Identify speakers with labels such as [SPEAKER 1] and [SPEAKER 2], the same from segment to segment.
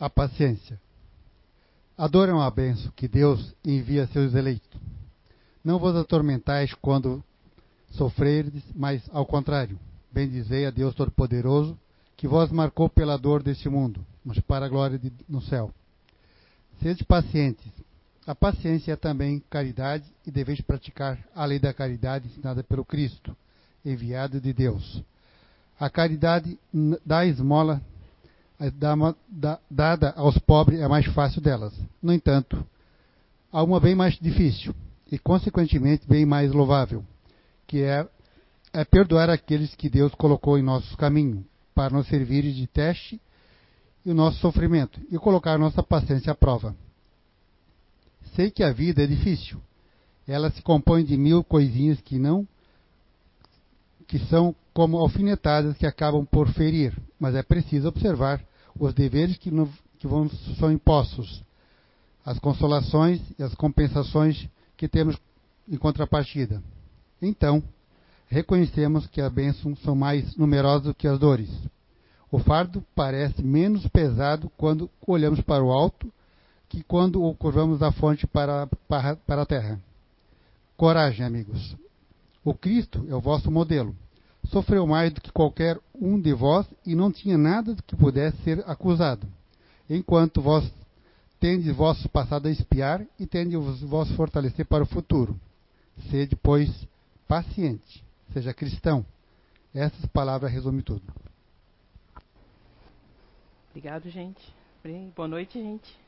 [SPEAKER 1] A paciência. A dor é benção que Deus envia a seus eleitos. Não vos atormentais quando sofrerdes, mas ao contrário, bendizei a Deus Todo-Poderoso, que vos marcou pela dor deste mundo, mas para a glória de, no céu. Sede pacientes. A paciência é também caridade e deveis praticar a lei da caridade ensinada pelo Cristo, enviado de Deus. A caridade da esmola dada aos pobres é mais fácil delas. No entanto, há uma bem mais difícil e, consequentemente, bem mais louvável, que é, é perdoar aqueles que Deus colocou em nosso caminho para nos servir de teste e o nosso sofrimento e colocar nossa paciência à prova. Sei que a vida é difícil. Ela se compõe de mil coisinhas que não que são como alfinetadas que acabam por ferir, mas é preciso observar os deveres que, no, que vão, são impostos, as consolações e as compensações que temos em contrapartida. Então, reconhecemos que as bênçãos são mais numerosas do que as dores. O fardo parece menos pesado quando olhamos para o alto que quando o curvamos da fonte para, para, para a terra. Coragem, amigos. O Cristo é o vosso modelo sofreu mais do que qualquer um de vós e não tinha nada do que pudesse ser acusado. Enquanto vós tendes vosso passado a espiar e tendes vós fortalecer para o futuro. Sede, pois, paciente, seja cristão. Essas palavras resumem tudo.
[SPEAKER 2] Obrigado, gente. Boa noite, gente.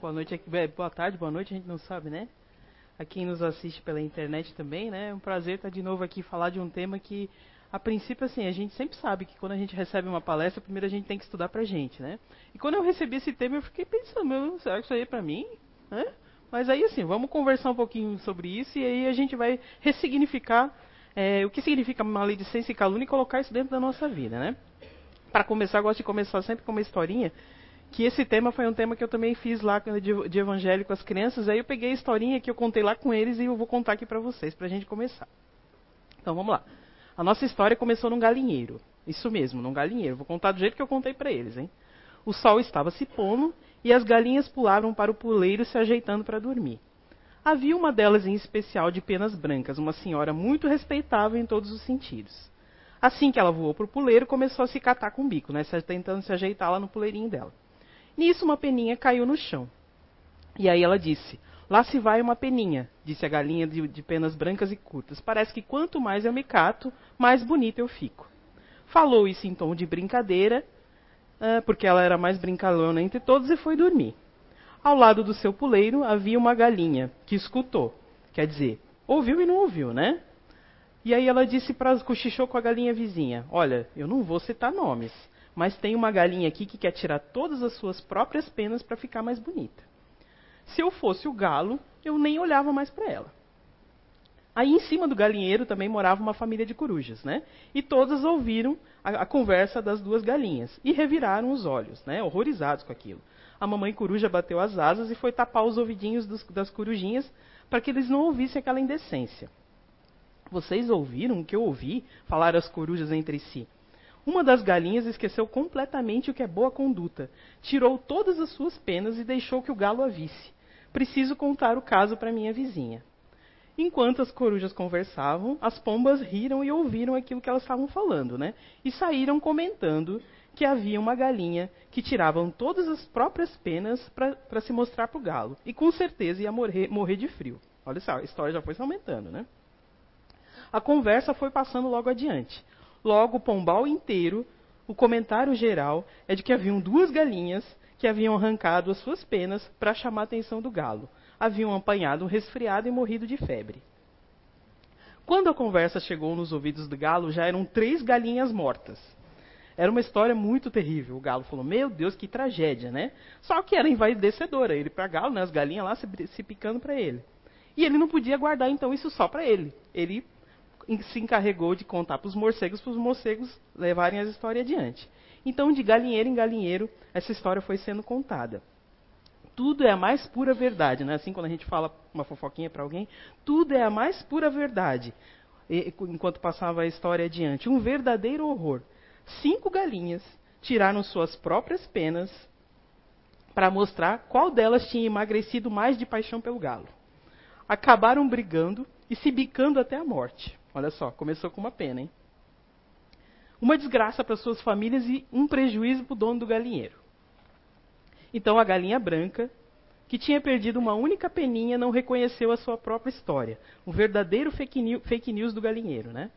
[SPEAKER 2] Boa noite aqui. Boa tarde, boa noite, a gente não sabe, né? A quem nos assiste pela internet também, né? É um prazer estar de novo aqui falar de um tema que a princípio, assim, a gente sempre sabe que quando a gente recebe uma palestra, primeiro a gente tem que estudar pra gente, né? E quando eu recebi esse tema, eu fiquei pensando, meu, será que isso aí é pra mim? Né? Mas aí, assim, vamos conversar um pouquinho sobre isso e aí a gente vai ressignificar é, o que significa maledicência e calúnia e colocar isso dentro da nossa vida, né? Para começar, eu gosto de começar sempre com uma historinha, que esse tema foi um tema que eu também fiz lá de, de evangelho com as crianças, aí eu peguei a historinha que eu contei lá com eles e eu vou contar aqui para vocês, para a gente começar. Então, vamos lá. A nossa história começou num galinheiro. Isso mesmo, num galinheiro. Vou contar do jeito que eu contei para eles, hein? O sol estava se pondo e as galinhas pulavam para o puleiro se ajeitando para dormir. Havia uma delas em especial de penas brancas, uma senhora muito respeitável em todos os sentidos. Assim que ela voou para o puleiro, começou a se catar com o bico, né, tentando se ajeitar lá no puleirinho dela. Nisso, uma peninha caiu no chão. E aí ela disse: Lá se vai uma peninha, disse a galinha de, de, penas brancas e curtas. Parece que quanto mais eu me cato, mais bonita eu fico. Falou isso em tom de brincadeira, uh, porque ela era mais brincalhona entre todos e foi dormir. Ao lado do seu puleiro havia uma galinha, que escutou. Quer dizer, ouviu e não ouviu, né? E aí ela disse para cochichou com a galinha vizinha: Olha, eu não vou citar nomes, mas tem uma galinha aqui que quer tirar todas as suas próprias penas para ficar mais bonita. Se eu fosse o galo, eu nem olhava mais para ela. Aí em cima do galinheiro também morava uma família de corujas, né? E todas ouviram a, a, conversa das duas galinhas e reviraram os olhos, né? Horrorizados com aquilo. A mamãe coruja bateu as asas e foi tapar os ouvidinhos dos, das corujinhas para que eles não ouvissem aquela indecência. Vocês ouviram o que eu ouvi? Falaram as corujas entre si. Uma das galinhas esqueceu completamente o que é boa conduta, tirou todas as suas penas e deixou que o galo a visse. Preciso contar o caso para minha vizinha. Enquanto as corujas conversavam, as pombas riram e ouviram aquilo que elas estavam falando, né? E saíram comentando que havia uma galinha que tiravam todas as próprias penas para se mostrar para o galo. E com certeza ia morrer, morrer de frio. Olha só, a história já foi se aumentando, né? A conversa foi passando logo adiante. Logo, o pombal inteiro, o comentário geral é de que haviam duas galinhas que haviam arrancado as suas penas para chamar a atenção do galo. Haviam apanhado um resfriado e morrido de febre. Quando a conversa chegou nos ouvidos do galo, já eram três galinhas mortas. Era uma história muito terrível. O galo falou: Meu Deus, que tragédia, né? Só que era envaidecedora. Ele para galo, né? As galinhas lá se, se picando para ele. E ele não podia guardar então isso só para ele. Ele se encarregou de contar para os morcegos, para os morcegos levarem a história adiante. Então, de galinheiro em galinheiro, essa história foi sendo contada. Tudo é a mais pura verdade, né? Assim, quando a gente fala uma fofoquinha para alguém, tudo é a mais pura verdade. E, enquanto passava a história adiante, um verdadeiro horror. Cinco galinhas tiraram suas próprias penas para mostrar qual delas tinha emagrecido mais de paixão pelo galo. Acabaram brigando e se bicando até a morte. Olha só, começou com uma pena, hein? Uma desgraça para suas famílias e um prejuízo para o dono do galinheiro. Então a galinha branca, que tinha perdido uma única peninha, não reconheceu a sua própria história. Um verdadeiro fake news do galinheiro, né?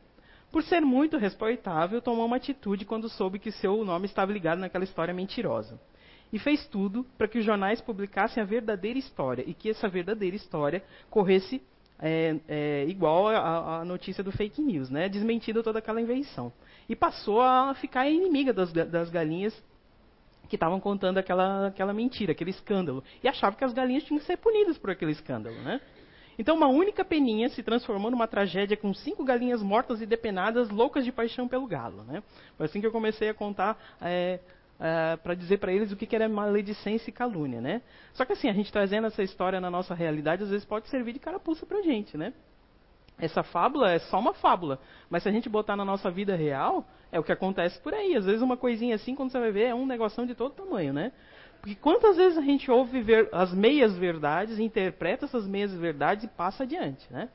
[SPEAKER 2] Por ser muito respeitável, tomou uma atitude quando soube que seu nome estava ligado naquela história mentirosa. E fez tudo para que os jornais publicassem a verdadeira história e que essa verdadeira história corresse é, é, igual à notícia do fake news, né? desmentindo toda aquela invenção. E passou a ficar inimiga das, das galinhas que estavam contando aquela, aquela mentira, aquele escândalo. E achava que as galinhas tinham que ser punidas por aquele escândalo. Né? Então, uma única peninha se transformou numa tragédia com cinco galinhas mortas e depenadas, loucas de paixão pelo galo. Né? Foi assim que eu comecei a contar, é, é, para dizer para eles o que, que era maledicência e calúnia. Né? Só que assim, a gente trazendo essa história na nossa realidade, às vezes pode servir de carapuça para a gente. Né? Essa fábula é só uma fábula, mas se a gente botar na nossa vida real, é o que acontece por aí. Às vezes uma coisinha assim, quando você vai ver, é um negocinho de todo tamanho, né? Porque quantas vezes a gente ouve as meias verdades, interpreta essas meias verdades e passa adiante, né?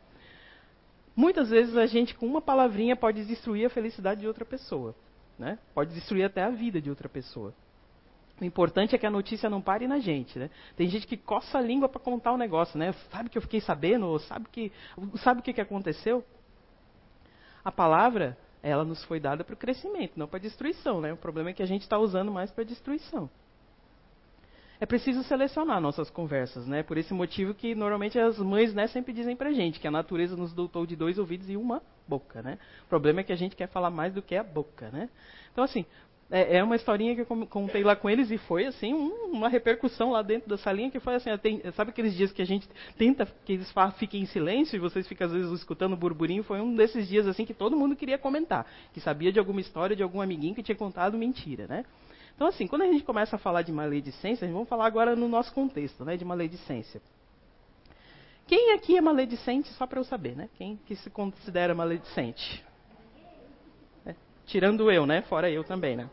[SPEAKER 2] Muitas vezes a gente com uma palavrinha pode destruir a felicidade de outra pessoa, né? Pode destruir até a vida de outra pessoa. O importante é que a notícia não pare na gente, né? Tem gente que coça a língua para contar o um negócio, né? Sabe que eu fiquei sabendo? Sabe que sabe o que, que aconteceu? A palavra, ela nos foi dada para o crescimento, não para destruição, né? O problema é que a gente está usando mais para destruição é preciso selecionar nossas conversas, né? Por esse motivo que normalmente as mães né, sempre dizem pra gente que a natureza nos dotou de dois ouvidos e uma boca, né? O problema é que a gente quer falar mais do que a boca, né? Então, assim, é, é uma historinha que eu contei lá com eles e foi, assim, um, uma repercussão lá dentro da salinha que foi assim, sabe aqueles dias que a gente tenta que eles fiquem em silêncio e vocês ficam às vezes escutando burburinho? Foi um desses dias, assim, que todo mundo queria comentar, que sabia de alguma história de algum amiguinho que tinha contado mentira, né? Então, assim, quando a gente começa a falar de maledicência, vamos falar agora no nosso contexto, né, de maledicência. Quem aqui é maledicente, só para eu saber, né? Quem que se considera maledicente? É, tirando eu, né? Fora eu também, né?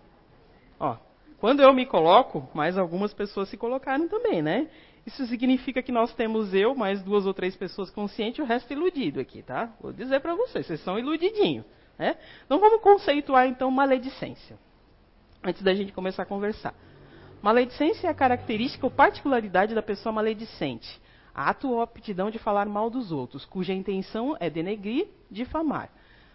[SPEAKER 2] Ó, quando eu me coloco, mais algumas pessoas se colocaram também, né? Isso significa que nós temos eu, mais duas ou três pessoas conscientes, o resto iludido aqui, tá? Vou dizer para vocês, vocês são iludidinhos, né? Então vamos conceituar então maledicência antes da gente começar a conversar. Maledicência é a característica ou particularidade da pessoa maledicente. Ato ou aptidão de falar mal dos outros, cuja intenção é denegrir, difamar.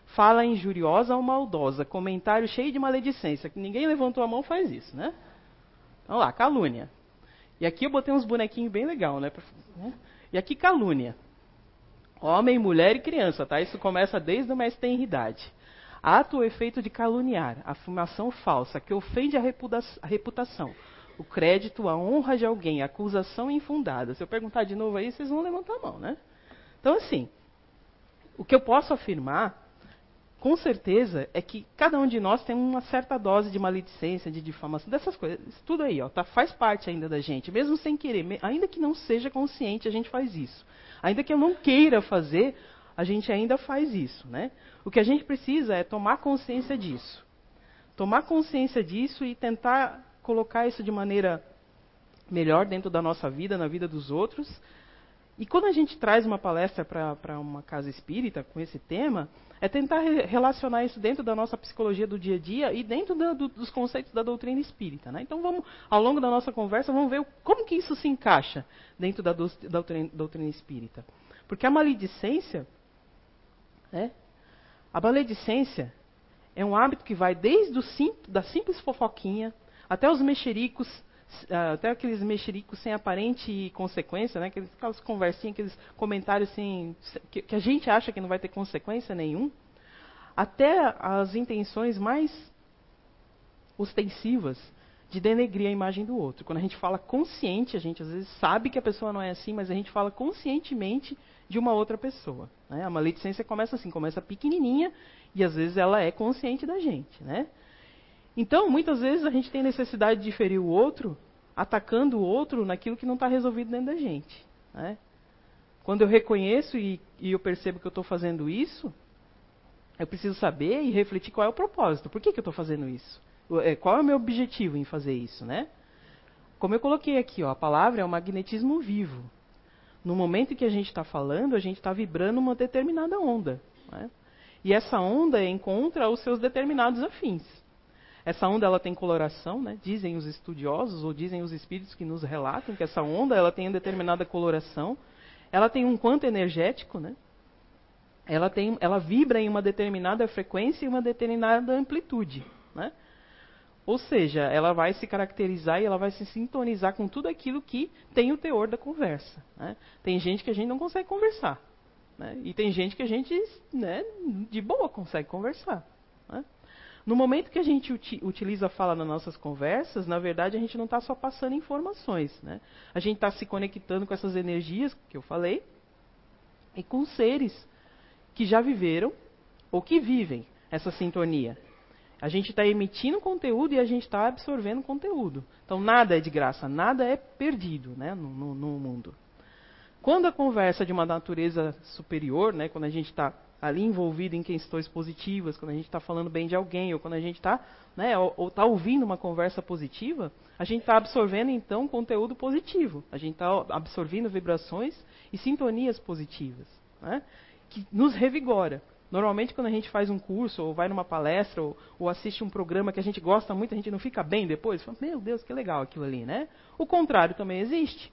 [SPEAKER 2] Fala injuriosa ou maldosa, comentário cheio de maledicência, que ninguém levantou a mão faz isso, né? Vamos lá, calúnia. E aqui eu botei uns bonequinhos bem legal, né? né? E aqui calúnia. Homem, mulher e criança, tá? Isso começa desde a mais tenridade. Ato ou efeito de caluniar, afirmação falsa, que ofende a, reputação, o crédito, a honra de alguém, acusação infundada. Se eu perguntar de novo aí, vocês vão levantar a mão, né? Então, assim, o que eu posso afirmar, com certeza, é que cada um de nós tem uma certa dose de maledicência, de difamação, dessas coisas. Tudo aí, ó, tá, faz parte ainda da gente, mesmo sem querer, ainda que não seja consciente, a gente faz isso. Ainda que eu não queira fazer, a gente ainda faz isso, né? O que a gente precisa é tomar consciência disso. Tomar consciência disso e tentar colocar isso de maneira melhor dentro da nossa vida, na vida dos outros. E quando a gente traz uma palestra para uma casa espírita com esse tema, é tentar re relacionar isso dentro da nossa psicologia do dia a dia e dentro do, dos conceitos da doutrina espírita. Né? Então, vamos, ao longo da nossa conversa, vamos ver como que isso se encaixa dentro da doutrina, doutrina espírita. Porque a maledicência né? A maledicência é um hábito que vai desde o sim, da simples fofoquinha até os mexericos, ah, até aqueles mexericos sem aparente consequência, né? aqueles, aquelas conversinhas, aqueles comentários sem, que, que a gente acha que não vai ter consequência nenhum, até as intenções mais ostensivas de denegrir a imagem do outro. Quando a gente fala consciente, a gente às vezes sabe que a pessoa não é assim, mas a gente fala conscientemente de uma outra pessoa. Né? A maledicência começa assim, começa pequenininha e às vezes ela é consciente da gente. Né? Então, muitas vezes a gente tem necessidade de ferir o outro, atacando o outro naquilo que não está resolvido dentro da gente. Né? Quando eu reconheço e, e eu percebo que eu estou fazendo isso, eu preciso saber e refletir qual é o propósito. Por que, que eu estou fazendo isso? É, qual é o meu objetivo em fazer isso, né? Como eu coloquei aqui, ó, a palavra é o magnetismo vivo. No momento que a gente está falando, a gente está vibrando uma determinada onda. Né? E essa onda encontra os seus determinados afins. Essa onda ela tem coloração, né? dizem os estudiosos ou dizem os espíritos que nos relatam que essa onda ela tem uma determinada coloração. Ela tem um quanto energético, né? ela, tem, ela vibra em uma determinada frequência e uma determinada amplitude. Né? Ou seja, ela vai se caracterizar e ela vai se sintonizar com tudo aquilo que tem o teor da conversa. Né? Tem gente que a gente não consegue conversar. Né? E tem gente que a gente, né, de boa, consegue conversar. No momento que a gente uti utiliza a fala nas nossas conversas, na verdade a gente não está só passando informações. Né? A gente está se conectando com essas energias que eu falei e com seres que já viveram ou que vivem essa sintonia. A gente está emitindo conteúdo e a gente está absorvendo conteúdo. Então nada é de graça, nada é perdido né, no, no, no mundo. Quando a conversa é de uma natureza superior, né, quando a gente está ali envolvido em questões positivas, quando a gente está falando bem de alguém, ou quando a gente está né, está ouvindo uma conversa positiva, a gente está absorvendo então conteúdo positivo. A gente está absorvendo vibrações e sintonias positivas, né, que nos revigora. Normalmente, quando a gente faz um curso, ou vai numa palestra, ou, ou, assiste um programa que a gente gosta muito, a gente não fica bem depois. Fala, Meu Deus, que legal aquilo ali, né? O contrário também existe.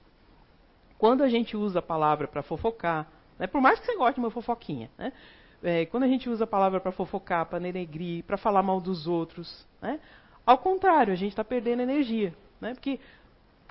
[SPEAKER 2] Quando a gente usa a palavra para fofocar, né, por mais que você goste de uma fofoquinha, né, é, quando a gente usa a palavra para fofocar, para denegrir, para falar mal dos outros, né, ao contrário, a gente está perdendo energia. Né, porque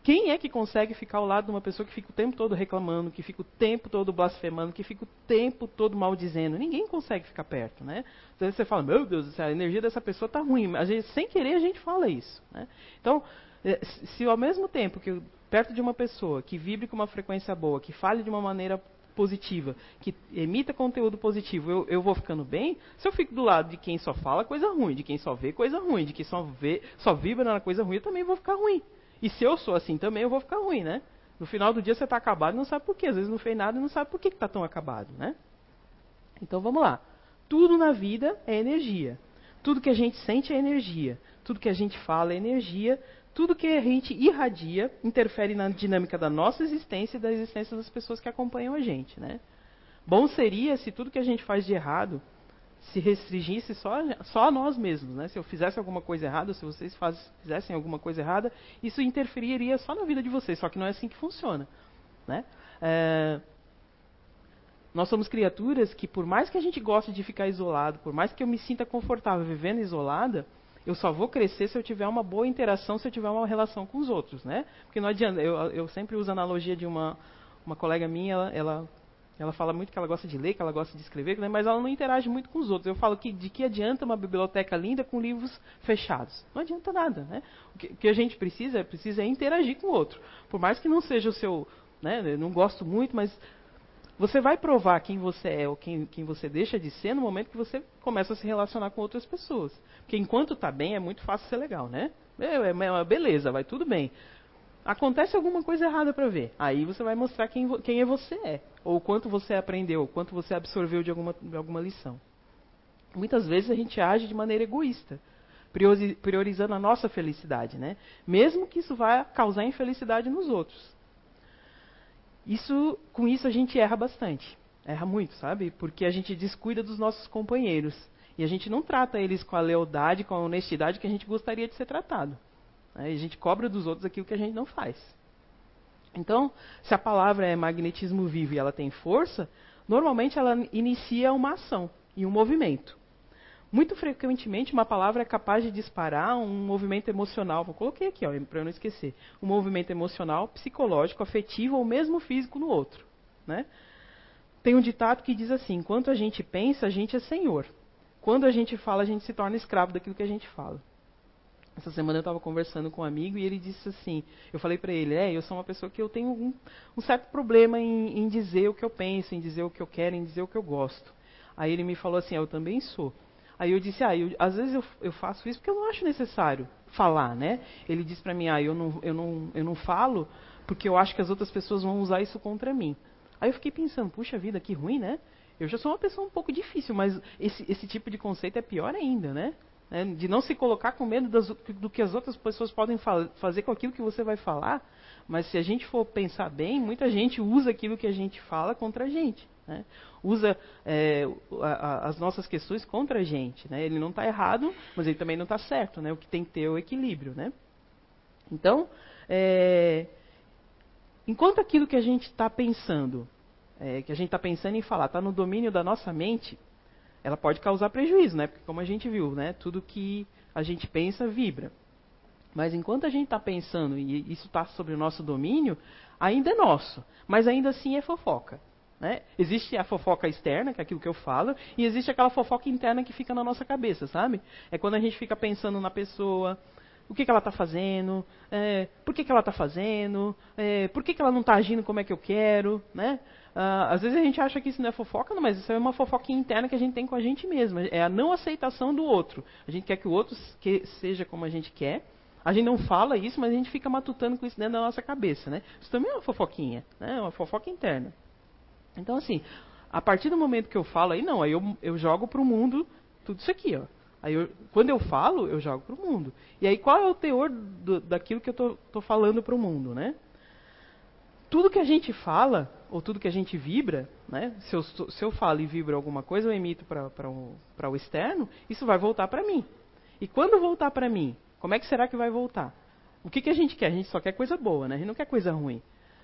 [SPEAKER 2] quem é que consegue ficar ao lado de uma pessoa que fica o tempo todo reclamando, que fica o tempo todo blasfemando, que fica o tempo todo maldizendo? Ninguém consegue ficar perto, né? Às vezes você fala, meu Deus, a energia dessa pessoa está ruim. Às vezes, sem querer, a gente fala isso. Né? Então, é, se ao mesmo tempo que perto de uma pessoa que vibre com uma frequência boa, que fale de uma maneira positiva, que emita conteúdo positivo, eu, eu, vou ficando bem, se eu fico do lado de quem só fala coisa ruim, de quem só vê coisa ruim, de quem só vê, só vibra na coisa ruim, eu também vou ficar ruim. E se eu sou assim também, eu vou ficar ruim, né? No final do dia você está acabado e não sabe por quê. Às vezes não fez nada e não sabe por que está tão acabado, né? Então vamos lá. Tudo na vida é energia. Tudo que a gente sente é energia. Tudo que a gente fala é energia. Tudo que a gente irradia interfere na dinâmica da nossa existência e da existência das pessoas que acompanham a gente, né? Bom seria se tudo que a gente faz de errado se restringisse só, só a nós mesmos. Né? Se eu fizesse alguma coisa errada, se vocês faz, fizessem alguma coisa errada, isso interferiria só na vida de vocês. Só que não é assim que funciona. Né? É, nós somos criaturas que, por mais que a gente goste de ficar isolado, por mais que eu me sinta confortável vivendo isolada, eu só vou crescer se eu tiver uma boa interação, se eu tiver uma relação com os outros, né? Porque não adianta, eu, eu sempre uso a analogia de uma, uma colega minha, ela, ela ela fala muito que ela gosta de ler, que ela gosta de escrever, né, mas ela não interage muito com os outros. Eu falo que de que adianta uma biblioteca linda com livros fechados? Não adianta nada, né? O que, o que a gente precisa é precisa é interagir com o outro. Por mais que não seja o seu, né, eu não gosto muito, mas você vai provar quem você é ou quem, quem você deixa de ser no momento que você começa a se relacionar com outras pessoas. Porque enquanto está bem, é muito fácil ser legal, né? É, é, é beleza, vai tudo bem acontece alguma coisa errada para ver. Aí você vai mostrar quem, quem é você é, ou quanto você aprendeu, quanto você absorveu de alguma, de alguma lição. Muitas vezes a gente age de maneira egoísta, priorizando a nossa felicidade, né? Mesmo que isso vá causar infelicidade nos outros. Isso, com isso a gente erra bastante, erra muito, sabe? Porque a gente descuida dos nossos companheiros e a gente não trata eles com a lealdade, com a honestidade que a gente gostaria de ser tratado. Né? A gente cobra dos outros aquilo que a gente não faz. Então, se a palavra é magnetismo vivo e ela tem força, normalmente ela inicia uma ação e um movimento. Muito frequentemente, uma palavra é capaz de disparar um movimento emocional. Vou coloquei aqui, para eu não esquecer. Um movimento emocional, psicológico, afetivo ou mesmo físico no outro. Né? Tem um ditado que diz assim: enquanto a gente pensa, a gente é senhor. Quando a gente fala, a gente se torna escravo daquilo que a gente fala. Essa semana eu estava conversando com um amigo e ele disse assim, eu falei para ele, é, eu sou uma pessoa que eu tenho um, um certo problema em, em, dizer o que eu penso, em dizer o que eu quero, em dizer o que eu gosto. Aí ele me falou assim, ah, eu também sou. Aí eu disse, ah, eu, às vezes eu, eu, faço isso porque eu não acho necessário falar, né? Ele disse para mim, ah, eu não, eu, não, eu não falo porque eu acho que as outras pessoas vão usar isso contra mim. Aí eu fiquei pensando, puxa vida, que ruim, né? Eu já sou uma pessoa um pouco difícil, mas esse, esse tipo de conceito é pior ainda, né? né, de não se colocar com medo das, do que as outras pessoas podem fa fazer com aquilo que você vai falar. Mas se a gente for pensar bem, muita gente usa aquilo que a gente fala contra a gente. Né? Usa é, a, a, as nossas questões contra a gente. Né? Ele não está errado, mas ele também não está certo. Né? O que tem que ter é o equilíbrio. Né? Então, é, enquanto aquilo que a gente está pensando, é, que a gente está pensando em falar, está no domínio da nossa mente, ela pode causar prejuízo, né? Porque como a gente viu, né? Tudo que a gente pensa vibra. Mas enquanto a gente está pensando e isso está sobre o nosso domínio, ainda é nosso. Mas ainda assim é fofoca. Né? Existe a fofoca externa, que é aquilo que eu falo, e existe aquela fofoca interna que fica na nossa cabeça, sabe? É quando a gente fica pensando na pessoa, o que, que ela está fazendo, é, por que, que ela está fazendo, é, por que, que ela não está agindo como é que eu quero, né? Ah, às vezes a gente acha que isso não é fofoca, não, mas isso é uma fofoca interna que a gente tem com a gente mesmo. É a não aceitação do outro. A gente quer que o outro que seja como a gente quer. A gente não fala isso, mas a gente fica matutando com isso dentro da nossa cabeça, né? Isso também é uma fofoquinha, né? É uma fofoca interna. Então, assim, a partir do momento que eu falo aí, não, aí eu, eu jogo para o mundo tudo isso aqui, ó. Aí eu, quando eu falo, eu jogo para o mundo. E aí qual é o teor do, daquilo que eu estou falando para o mundo, né? tudo que a gente fala, ou tudo que a gente vibra, né? se, eu, se eu falo e vibro alguma coisa, eu emito para o, o externo, isso vai voltar para mim. E quando voltar para mim, como é que será que vai voltar? O que, que a gente quer? A gente só quer coisa boa, né? a gente não quer coisa ruim.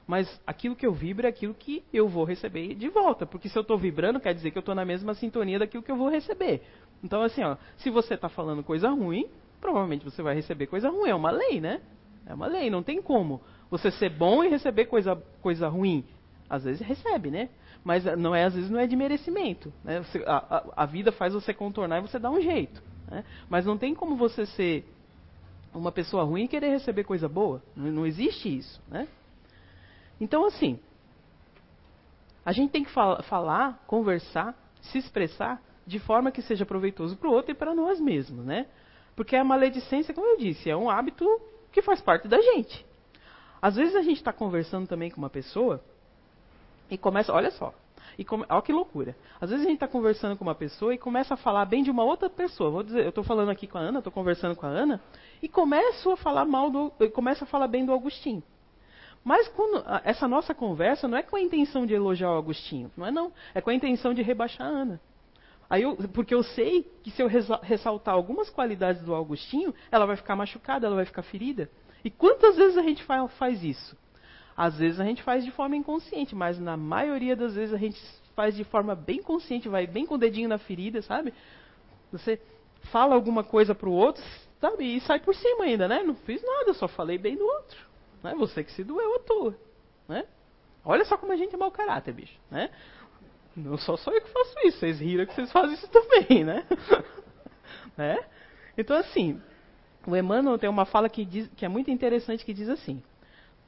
[SPEAKER 2] Mas aquilo que eu vibro é aquilo que eu vou receber de volta. Porque se eu estou vibrando, quer dizer que eu estou na mesma sintonia daquilo que eu vou receber. Então, assim, ó, se você está falando coisa ruim, provavelmente você vai receber coisa ruim. É uma lei, né? É uma lei, não tem como você ser bom e receber coisa, coisa ruim. Às vezes recebe, né? Mas não é, às vezes não é de merecimento. Né? Você, a, a, a, vida faz você contornar e você dá um jeito. Né? Mas não tem como você ser uma pessoa ruim e querer receber coisa boa. Não, não existe isso. Né? Então, assim, a gente tem que fal falar, conversar, se expressar de forma que seja proveitoso para o outro e para nós mesmos, né? Porque a maledicência, como eu disse, é um hábito que faz parte da gente. Às vezes a gente está conversando também com uma pessoa e começa, olha só, e come, olha que loucura. Às vezes a gente está conversando com uma pessoa e começa a falar bem de uma outra pessoa. Vou dizer, eu estou falando aqui com a Ana, estou conversando com a Ana e começo a falar mal do, começo a falar bem do Agostinho. Mas quando, essa nossa conversa não é com a intenção de elogiar o Agostinho, não é não, é com a intenção de rebaixar a Ana. Aí eu, porque eu sei que se eu ressaltar algumas qualidades do Augustinho, ela vai ficar machucada, ela vai ficar ferida. E quantas vezes a gente faz isso? Às vezes a gente faz de forma inconsciente, mas na maioria das vezes a gente faz de forma bem consciente, vai bem com o dedinho na ferida, sabe? Você fala alguma coisa para o outro, sabe? E sai por cima ainda, né? Não fiz nada, só falei bem do outro. Né? Você que se doeu à toa, né? Olha só como a gente é mau caráter, bicho, né? Não só eu que faço isso, vocês riram que vocês fazem isso também, né? né? Então, assim, o Emmanuel tem uma fala que, diz, que é muito interessante que diz assim: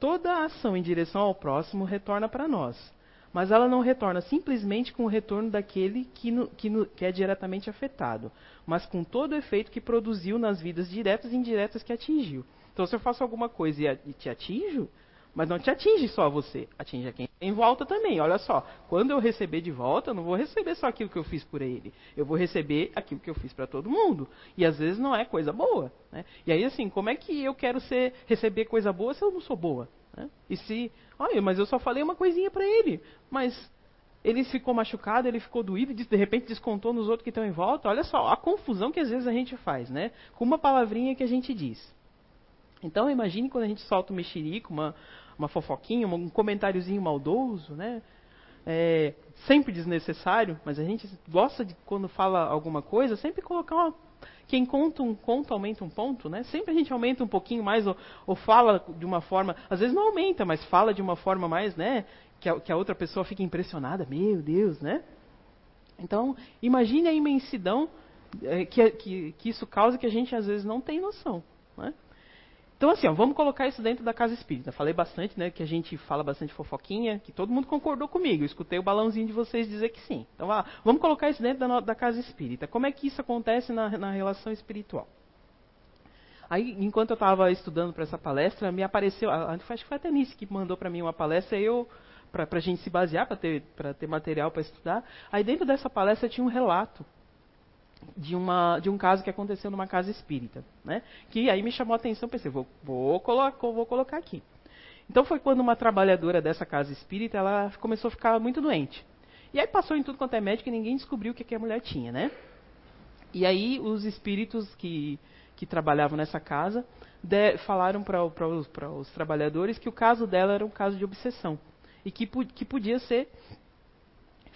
[SPEAKER 2] toda ação em direção ao próximo retorna para nós, mas ela não retorna simplesmente com o retorno daquele que, no, que, no, que, é diretamente afetado, mas com todo o efeito que produziu nas vidas diretas e indiretas que atingiu. Então, se eu faço alguma coisa e, e te atinjo, mas não te atinge só você, atinge a quem em volta também. Olha só, quando eu receber de volta, eu não vou receber só aquilo que eu fiz por ele. Eu vou receber aquilo que eu fiz para todo mundo. E às vezes não é coisa boa. Né? E aí, assim, como é que eu quero ser, receber coisa boa se eu não sou boa? Né? E se, olha, mas eu só falei uma coisinha para ele. Mas ele ficou machucado, ele ficou doído, de repente descontou nos outros que estão em volta. Olha só, a confusão que às vezes a gente faz, né? Com uma palavrinha que a gente diz. Então imagine quando a gente solta um mexerico, uma, uma fofoquinha, um comentáriozinho maldoso, né? É, sempre desnecessário, mas a gente gosta de quando fala alguma coisa, sempre colocar uma, quem conta um conto aumenta um ponto, né? Sempre a gente aumenta um pouquinho mais ou, ou, fala de uma forma, às vezes não aumenta, mas fala de uma forma mais, né? Que a, que a outra pessoa fica impressionada, meu Deus, né? Então imagine a imensidão é, que, que, que isso causa que a gente às vezes não tem noção, né? Então, assim, ó, vamos colocar isso dentro da casa espírita. Falei bastante, né, que a gente fala bastante fofoquinha, que todo mundo concordou comigo. Eu escutei o balãozinho de vocês dizer que sim. Então, lá, vamos colocar isso dentro da, da, casa espírita. Como é que isso acontece na, na relação espiritual? Aí, enquanto eu estava estudando para essa palestra, me apareceu, acho que foi a Tenice que mandou para mim uma palestra, eu para a gente se basear, para ter, ter material para estudar. Aí, dentro dessa palestra, tinha um relato de, uma, de um caso que aconteceu numa casa espírita, né? Que aí me chamou a atenção, pensei, vou, vou, colocar, vou colocar aqui. Então foi quando uma trabalhadora dessa casa espírita, ela começou a ficar muito doente. E aí passou em tudo quanto é médico e ninguém descobriu o que, que a mulher tinha, né? E aí os espíritos que, que trabalhavam nessa casa de, falaram para os, os trabalhadores que o caso dela era um caso de obsessão. E que, que podia ser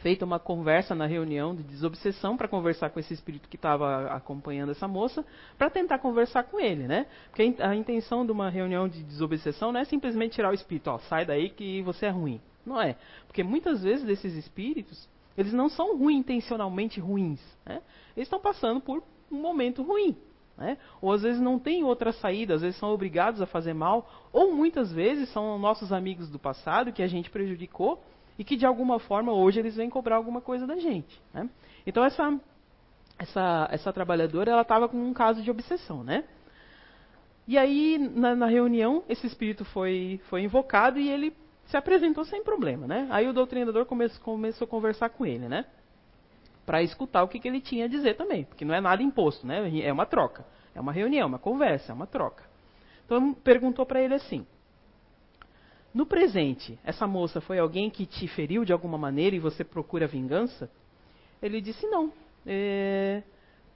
[SPEAKER 2] feita uma conversa na reunião de desobsessão para conversar com esse espírito que estava acompanhando essa moça, para tentar conversar com ele, né? Porque a intenção de uma reunião de desobsessão não é simplesmente tirar o espírito, ó, sai daí que você é ruim. Não é. Porque muitas vezes desses espíritos, eles não são ruins, intencionalmente ruins. Né? Eles estão passando por um momento ruim. Né? Ou às vezes não tem outra saída, às vezes são obrigados a fazer mal, ou muitas vezes são nossos amigos do passado que a gente prejudicou e que de alguma forma hoje eles vêm cobrar alguma coisa da gente. Né? Então essa, essa, essa trabalhadora ela estava com um caso de obsessão, né? E aí na, na, reunião esse espírito foi, foi invocado e ele se apresentou sem problema, né? Aí o doutrinador começou, começou a conversar com ele, né? Para escutar o que, que ele tinha a dizer também, porque não é nada imposto, né? É uma troca, é uma reunião, uma conversa, é uma troca. Então perguntou para ele assim: no presente, essa moça foi alguém que te feriu de alguma maneira e você procura vingança? Ele disse: Não. É,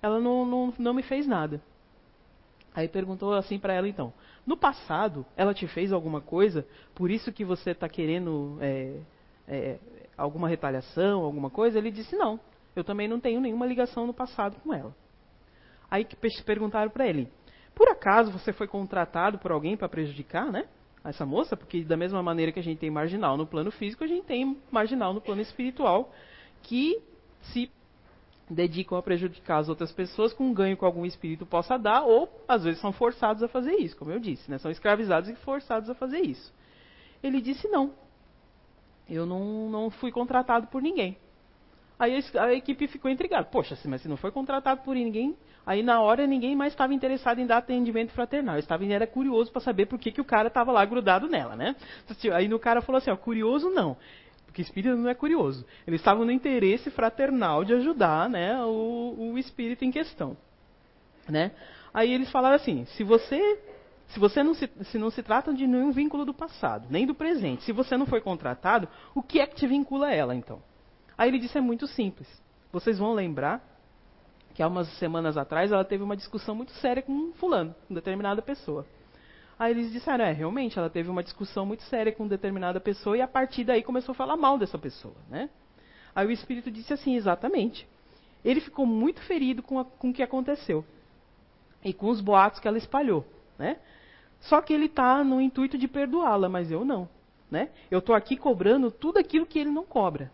[SPEAKER 2] ela não, não, não me fez nada. Aí perguntou assim para ela então: No passado, ela te fez alguma coisa? Por isso que você está querendo é, é, alguma retaliação, alguma coisa? Ele disse: Não. Eu também não tenho nenhuma ligação no passado com ela. Aí que perguntaram para ele: Por acaso você foi contratado por alguém para prejudicar, né? Essa moça, porque da mesma maneira que a gente tem marginal no plano físico, a gente tem marginal no plano espiritual, que se dedicam a prejudicar as outras pessoas com um ganho que algum espírito possa dar, ou às vezes são forçados a fazer isso, como eu disse, né? são escravizados e forçados a fazer isso. Ele disse não, eu não, não fui contratado por ninguém. Aí a equipe ficou intrigada. Poxa, mas se não foi contratado por ninguém, aí na hora ninguém mais estava interessado em dar atendimento fraternal. Estava era curioso para saber por que, que o cara estava lá grudado nela, né? Aí o cara falou assim, ó, curioso não. Porque espírito não é curioso. Eles estavam no interesse fraternal de ajudar, né, o, o espírito em questão, né? Aí eles falaram assim: se você se você não se, se não se trata de nenhum vínculo do passado, nem do presente, se você não foi contratado, o que é que te vincula a ela então? Aí ele disse: é muito simples. Vocês vão lembrar que há umas semanas atrás ela teve uma discussão muito séria com um fulano, com determinada pessoa. Aí eles disseram: é, realmente, ela teve uma discussão muito séria com determinada pessoa e a partir daí começou a falar mal dessa pessoa, né? Aí o espírito disse assim: exatamente. Ele ficou muito ferido com, a, com o que aconteceu e com os boatos que ela espalhou, né? Só que ele está no intuito de perdoá-la, mas eu não, né? Eu estou aqui cobrando tudo aquilo que ele não cobra.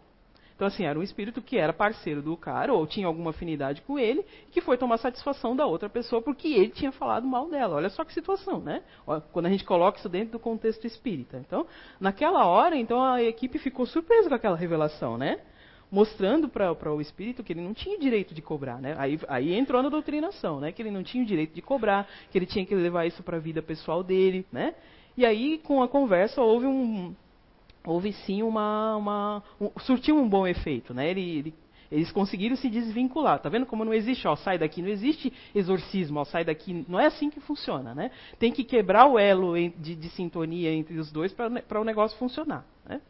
[SPEAKER 2] Então, assim, era um espírito que era parceiro do cara, ou tinha alguma afinidade com ele, que foi tomar satisfação da outra pessoa porque ele tinha falado mal dela. Olha só que situação, né? Quando a gente coloca isso dentro do contexto espírita. Então, naquela hora, então a equipe ficou surpresa com aquela revelação, né? Mostrando para o espírito que ele não tinha direito de cobrar, né? Aí, aí entrou na doutrinação, né? Que ele não tinha o direito de cobrar, que ele tinha que levar isso para a vida pessoal dele, né? E aí, com a conversa, houve um, houve sim uma, uma um, surtiu um bom efeito, né? Ele, ele, eles conseguiram se desvincular. Tá vendo como não existe, ó, sai daqui, não existe exorcismo, ó, sai daqui. Não é assim que funciona, né? Tem que quebrar o elo de, de sintonia entre os dois para o negócio funcionar. Né?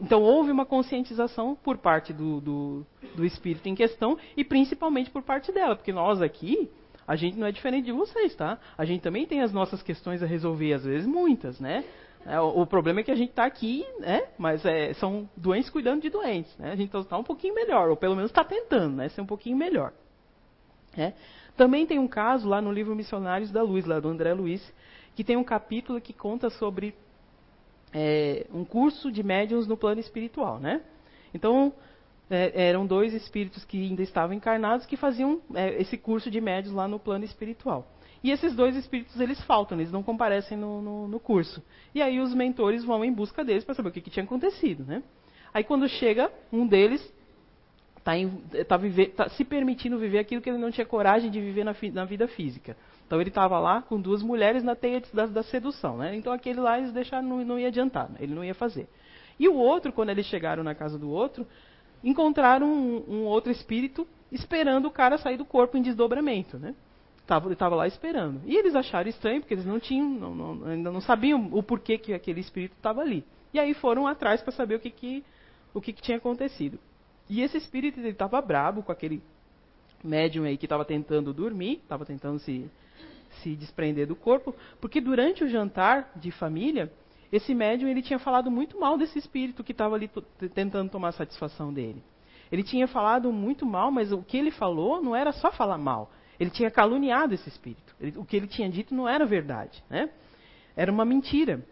[SPEAKER 2] Então houve uma conscientização por parte do, do, do espírito em questão e principalmente por parte dela, porque nós aqui a gente não é diferente de vocês, tá? A gente também tem as nossas questões a resolver, às vezes muitas, né? É, o, o, problema é que a gente está aqui, né? Mas é, são doentes cuidando de doentes, né? A gente está um pouquinho melhor, ou pelo menos está tentando, né? Ser um pouquinho melhor. É. Também tem um caso lá no livro Missionários da Luz, lá do André Luiz, que tem um capítulo que conta sobre é, um curso de médiums no plano espiritual, né? Então, é, eram dois espíritos que ainda estavam encarnados que faziam é, esse curso de médios lá no plano espiritual. E esses dois espíritos eles faltam, eles não comparecem no, no, no curso. E aí os mentores vão em busca deles para saber o que, que, tinha acontecido, né? Aí quando chega um deles está tá tá se permitindo viver aquilo que ele não tinha coragem de viver na, na vida física. Então ele estava lá com duas mulheres na teia da, da, sedução, né? Então aquele lá eles deixaram não, não ia adiantar, né? ele não ia fazer. E o outro, quando eles chegaram na casa do outro, encontraram um, um outro espírito esperando o cara sair do corpo em desdobramento, né? Ele estava lá esperando. E eles acharam estranho, porque eles não tinham, não, não, ainda não sabiam o porquê que aquele espírito estava ali. E aí foram atrás para saber o que, que, o que, que tinha acontecido. E esse espírito estava brabo com aquele médium aí que estava tentando dormir, estava tentando se, se desprender do corpo, porque durante o jantar de família, esse médium ele tinha falado muito mal desse espírito que estava ali tentando tomar satisfação dele. Ele tinha falado muito mal, mas o que ele falou não era só falar mal. Ele tinha caluniado esse espírito. Ele, o que ele tinha dito não era verdade, né? Era uma mentira.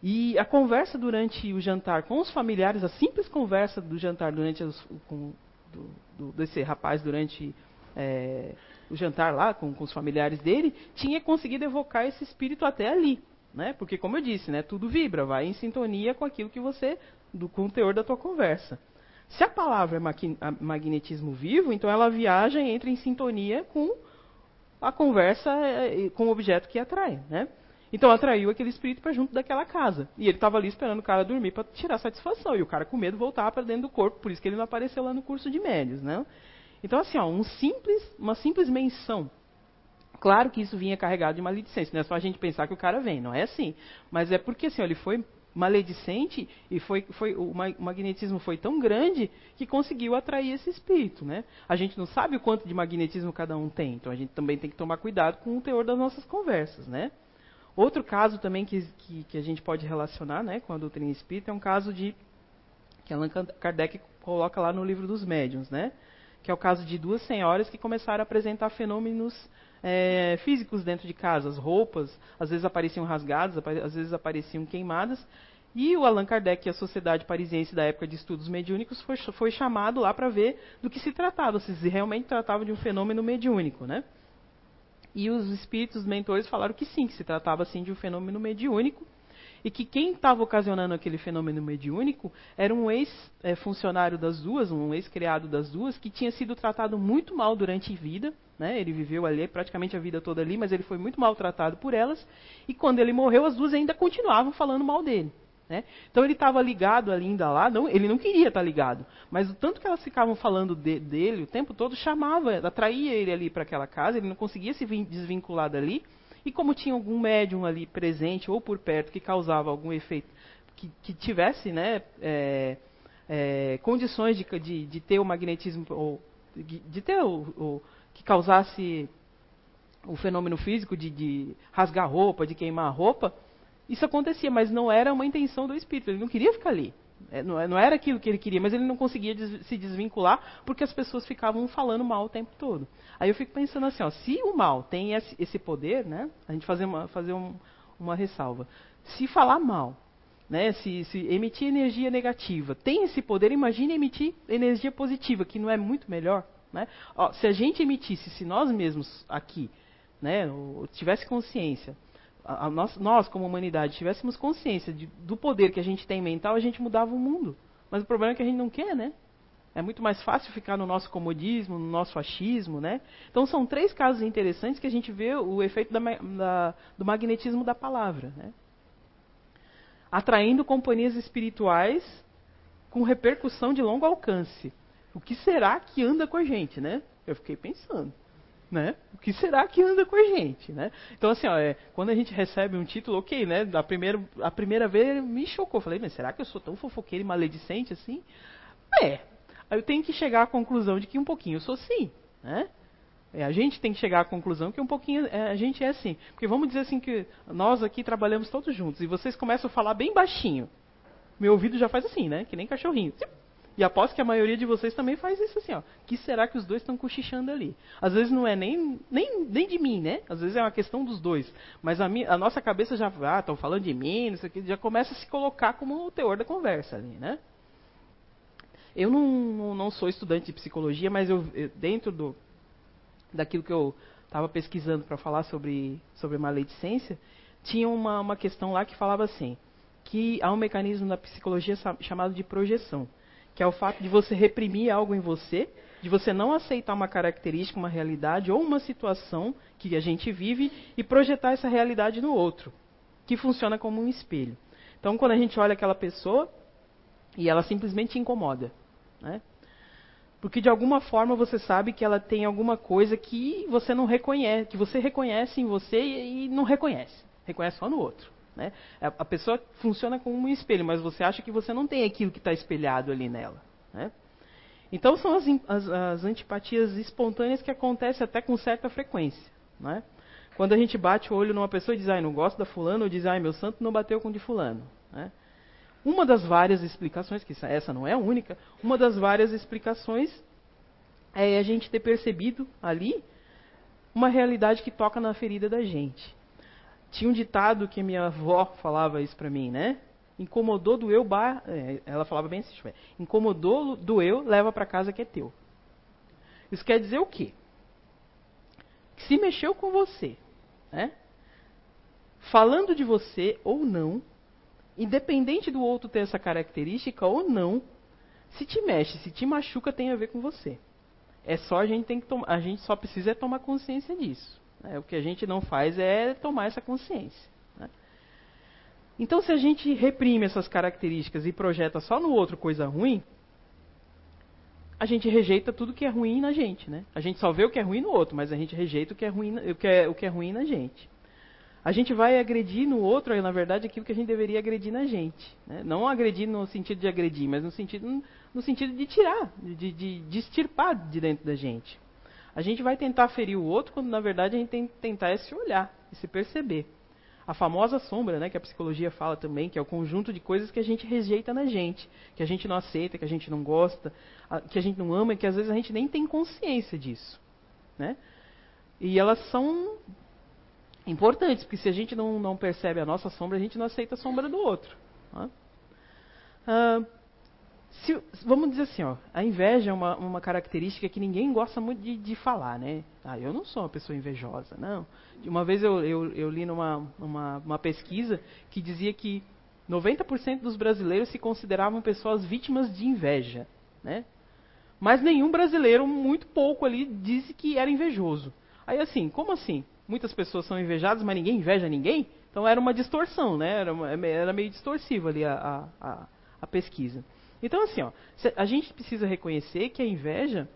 [SPEAKER 2] E a conversa durante o jantar com os familiares, a simples conversa do jantar durante os, com, do, do, desse rapaz durante é, o jantar lá com, com, os familiares dele, tinha conseguido evocar esse espírito até ali. Né? Porque, como eu disse, né, tudo vibra, vai em sintonia com aquilo que você, do, com o teor da tua conversa. Se a palavra é magnetismo vivo, então ela viaja e entra em sintonia com a conversa, é, com o objeto que atrai. Né? Então atraiu aquele espírito para junto daquela casa. E ele estava ali esperando o cara dormir para tirar satisfação. E o cara com medo voltava para dentro do corpo, por isso que ele não apareceu lá no curso de médios. Né? Então, assim, ó, um simples, uma simples menção. Claro que isso vinha carregado de maledicência, não é só a gente pensar que o cara vem, não é assim. Mas é porque assim, ó, ele foi maledicente e foi, foi, o magnetismo foi tão grande que conseguiu atrair esse espírito. Né? A gente não sabe o quanto de magnetismo cada um tem, então a gente também tem que tomar cuidado com o teor das nossas conversas. Né? Outro caso também que, que, que a gente pode relacionar né, com a doutrina espírita é um caso de que Allan Kardec coloca lá no livro dos médiuns, né? que é o caso de duas senhoras que começaram a apresentar fenômenos é, físicos dentro de casa. As roupas, às vezes apareciam rasgadas, às vezes apareciam queimadas. E o Allan Kardec e a Sociedade Parisiense da época de Estudos Mediúnicos foi, foi chamado lá para ver do que se tratava, se realmente tratava de um fenômeno mediúnico, né? E os espíritos mentores falaram que sim, que se tratava sim de um fenômeno mediúnico e que quem estava ocasionando aquele fenômeno mediúnico era um ex-funcionário das duas, um ex-criado das duas, que tinha sido tratado muito mal durante a vida. Né? Ele viveu ali praticamente a vida toda ali, mas ele foi muito maltratado por elas. E quando ele morreu, as duas ainda continuavam falando mal dele. Né? Então ele estava ligado ainda lá, não, ele não queria estar tá ligado, mas o tanto que elas ficavam falando de, dele o tempo todo chamava, atraía ele ali para aquela casa, ele não conseguia se desvincular dali, e como tinha algum médium ali presente ou por perto que causava algum efeito, que, que tivesse né, é, é, condições de, de, de, ter o magnetismo, ou de, ter o, o, que causasse o fenômeno físico de, de rasgar roupa, de queimar roupa, isso acontecia, mas não era uma intenção do espírito, ele não queria ficar ali. É, não, é, não era aquilo que ele queria, mas ele não conseguia des se desvincular porque as pessoas ficavam falando mal o tempo todo. Aí eu fico pensando assim, ó, se o mal tem esse, esse poder, né, a gente fazer uma, fazer um, uma ressalva. Se falar mal, né, se, se, emitir energia negativa, tem esse poder, imagine emitir energia positiva, que não é muito melhor. Né? Ó, se a gente emitisse, se nós mesmos aqui, né, tivesse consciência a, nós, nós, como humanidade, tivéssemos consciência de, do poder que a gente tem mental, a gente mudava o mundo. Mas o problema é que a gente não quer, né? É muito mais fácil ficar no nosso comodismo, no nosso achismo, né? Então são três casos interessantes que a gente vê o efeito da, da, do magnetismo da palavra, né? Atraindo companhias espirituais com repercussão de longo alcance. O que será que anda com a gente, né? Eu fiquei pensando né? O que será que anda com a gente, né? Então assim, ó, é, quando a gente recebe um título, ok, né? A primeira, a primeira vez me chocou, falei, mas será que eu sou tão fofoqueiro e maledicente assim? É. Aí eu tenho que chegar à conclusão de que um pouquinho eu sou sim, né? É, a gente tem que chegar à conclusão que um pouquinho é, a gente é assim. Porque vamos dizer assim que nós aqui trabalhamos todos juntos e vocês começam a falar bem baixinho. Meu ouvido já faz assim, né? Que nem cachorrinho. E aposto que a maioria de vocês também faz isso assim, ó. Que será que os dois estão cochichando ali? Às vezes não é nem, nem, nem de mim, né? Às vezes é uma questão dos dois. Mas a, minha, a nossa cabeça já, ah, estão falando de mim, isso aqui, já começa a se colocar como o teor da conversa ali, né? Eu não, não sou estudante de psicologia, mas eu, dentro do, daquilo que eu estava pesquisando para falar sobre, sobre maledicência, tinha uma, uma questão lá que falava assim, que há um mecanismo na psicologia chamado de projeção que é o fato de você reprimir algo em você, de você não aceitar uma característica, uma realidade ou uma situação que a gente vive e projetar essa realidade no outro, que funciona como um espelho. Então, quando a gente olha aquela pessoa e ela simplesmente incomoda, né? Porque de alguma forma você sabe que ela tem alguma coisa que você não reconhece, que você reconhece em você e não reconhece. Reconhece só no outro. Né? A pessoa funciona como um espelho, mas você acha que você não tem aquilo que está espelhado ali nela. Né? Então são as, as, as, antipatias espontâneas que acontecem até com certa frequência. Né? Quando a gente bate o olho numa pessoa e diz, ah, não gosto da fulano, ou diz, ah, meu santo não bateu com o de fulano. Né? Uma das várias explicações, que essa não é a única, uma das várias explicações é a gente ter percebido ali uma realidade que toca na ferida da gente. Tinha um ditado que minha avó falava isso para mim, né? Incomodou do eu, bar, é, ela falava bem assim, incomodou do eu, leva para casa que é teu. Isso quer dizer o quê? Que se mexeu com você, né? Falando de você ou não, independente do outro ter essa característica ou não, se te mexe, se te machuca, tem a ver com você. É só a gente tem que a gente só precisa é tomar consciência disso. Né? O que a gente não faz é tomar essa consciência. Né? Então, se a gente reprime essas características e projeta só no outro coisa ruim, a gente rejeita tudo que é ruim na gente, né? A gente só vê o que é ruim no outro, mas a gente rejeita o que é ruim, o que é, o que é ruim na gente. A gente vai agredir no outro, na verdade, aquilo que a gente deveria agredir na gente. Né? Não agredir no sentido de agredir, mas no sentido, no sentido de tirar, de, de, de extirpar de dentro da gente. A gente vai tentar ferir o outro quando, na verdade, a gente tem que tentar é se olhar e se perceber. A famosa sombra, né, que a psicologia fala também, que é o conjunto de coisas que a gente rejeita na gente, que a gente não aceita, que a gente não gosta, que a gente não ama e que às vezes a gente nem tem consciência disso. Né? E elas são importantes, porque se a gente não, não percebe a nossa sombra, a gente não aceita a sombra do outro. Né? Ah, se, vamos dizer assim, ó, a inveja é uma, uma característica que ninguém gosta muito de, de, falar, né? Ah, eu não sou uma pessoa invejosa, não. Uma vez eu, eu, eu li numa uma, uma pesquisa que dizia que 90% dos brasileiros se consideravam pessoas vítimas de inveja, né? Mas nenhum brasileiro, muito pouco ali, disse que era invejoso. Aí assim, como assim? Muitas pessoas são invejadas, mas ninguém inveja ninguém? Então era uma distorção, né? Era, uma, era meio distorsiva ali a, a, a pesquisa. Então, assim, ó, a gente precisa reconhecer que a inveja,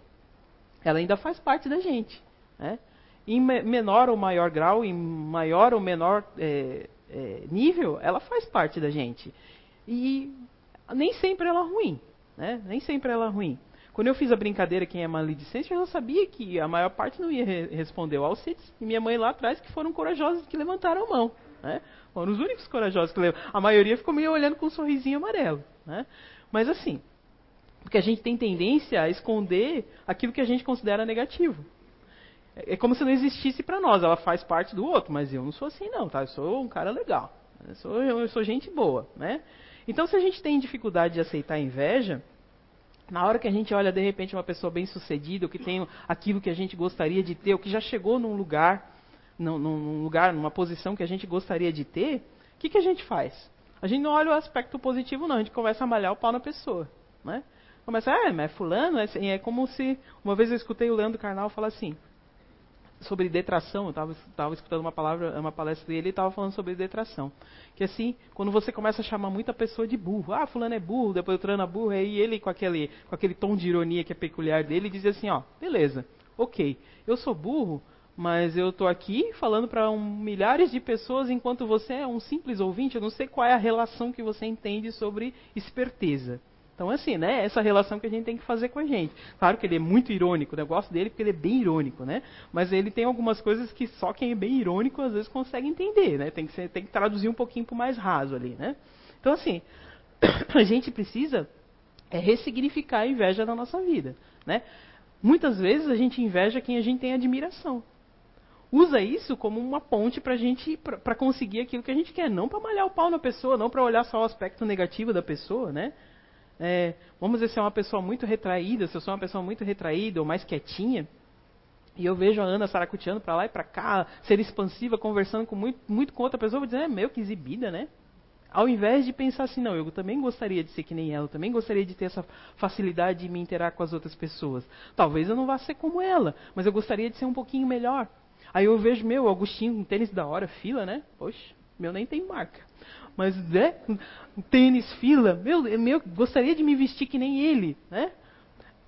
[SPEAKER 2] ela ainda faz parte da gente. Né? Em menor ou maior grau, em maior ou menor é, é, nível, ela faz parte da gente. E nem sempre ela é ruim. Né? Nem sempre ela é ruim. Quando eu fiz a brincadeira quem é maledicente, eu já sabia que a maior parte não ia re responder ao Alcides e minha mãe lá atrás, que foram corajosos que levantaram a mão. Né? Foram os únicos corajosos que levantaram. A maioria ficou meio olhando com um sorrisinho amarelo. Né? Mas assim, porque a gente tem tendência a esconder aquilo que a gente considera negativo. É, é como se não existisse para nós, ela faz parte do outro, mas eu não sou assim não, tá? Eu sou um cara legal. Eu sou, eu sou gente boa, né? Então se a gente tem dificuldade de aceitar a inveja, na hora que a gente olha de repente uma pessoa bem sucedida, ou que tem aquilo que a gente gostaria de ter, ou que já chegou num lugar, num, num lugar, numa posição que a gente gostaria de ter, o que, que a gente faz? A gente não olha o aspecto positivo, não. A gente começa a malhar o pau na pessoa. Né? Começa, ah, mas fulano, é, assim, é como se... Uma vez eu escutei o Leandro Carnal falar assim, sobre detração, eu estava escutando uma palavra, uma palestra dele e estava falando sobre detração. Que assim, quando você começa a chamar muita pessoa de burro, ah, fulano é burro, depois o trano é burro, aí ele com aquele, com aquele tom de ironia que é peculiar dele, diz assim, ó, beleza, ok, eu sou burro, mas eu estou aqui falando para um, milhares de pessoas enquanto você é um simples ouvinte. Eu não sei qual é a relação que você entende sobre esperteza. Então, assim, né? Essa relação que a gente tem que fazer com a gente. Claro que ele é muito irônico, o negócio dele, porque ele é bem irônico, né? Mas ele tem algumas coisas que só quem é bem irônico às vezes consegue entender, né? Tem que, ser, tem que traduzir um pouquinho para mais raso ali, né? Então, assim, a gente precisa é ressignificar a inveja na nossa vida, né? Muitas vezes a gente inveja quem a gente tem admiração usa isso como uma ponte para gente para conseguir aquilo que a gente quer, não para malhar o pau na pessoa, não para olhar só o aspecto negativo da pessoa, né? É, vamos dizer se é uma pessoa muito retraída, se eu sou uma pessoa muito retraída ou mais quietinha, e eu vejo a Ana saracuteando para lá e para cá, ser expansiva, conversando com muito, muito com outra pessoa, eu vou dizer, é meio que exibida, né? Ao invés de pensar assim, não, eu também gostaria de ser que nem ela, eu também gostaria de ter essa facilidade de me interar com as outras pessoas. Talvez eu não vá ser como ela, mas eu gostaria de ser um pouquinho melhor. Aí eu vejo, meu, Agostinho, um tênis da hora, fila, né? Poxa, meu nem tem marca. Mas, né? Um tênis, fila, meu, meu, gostaria de me vestir que nem ele, né?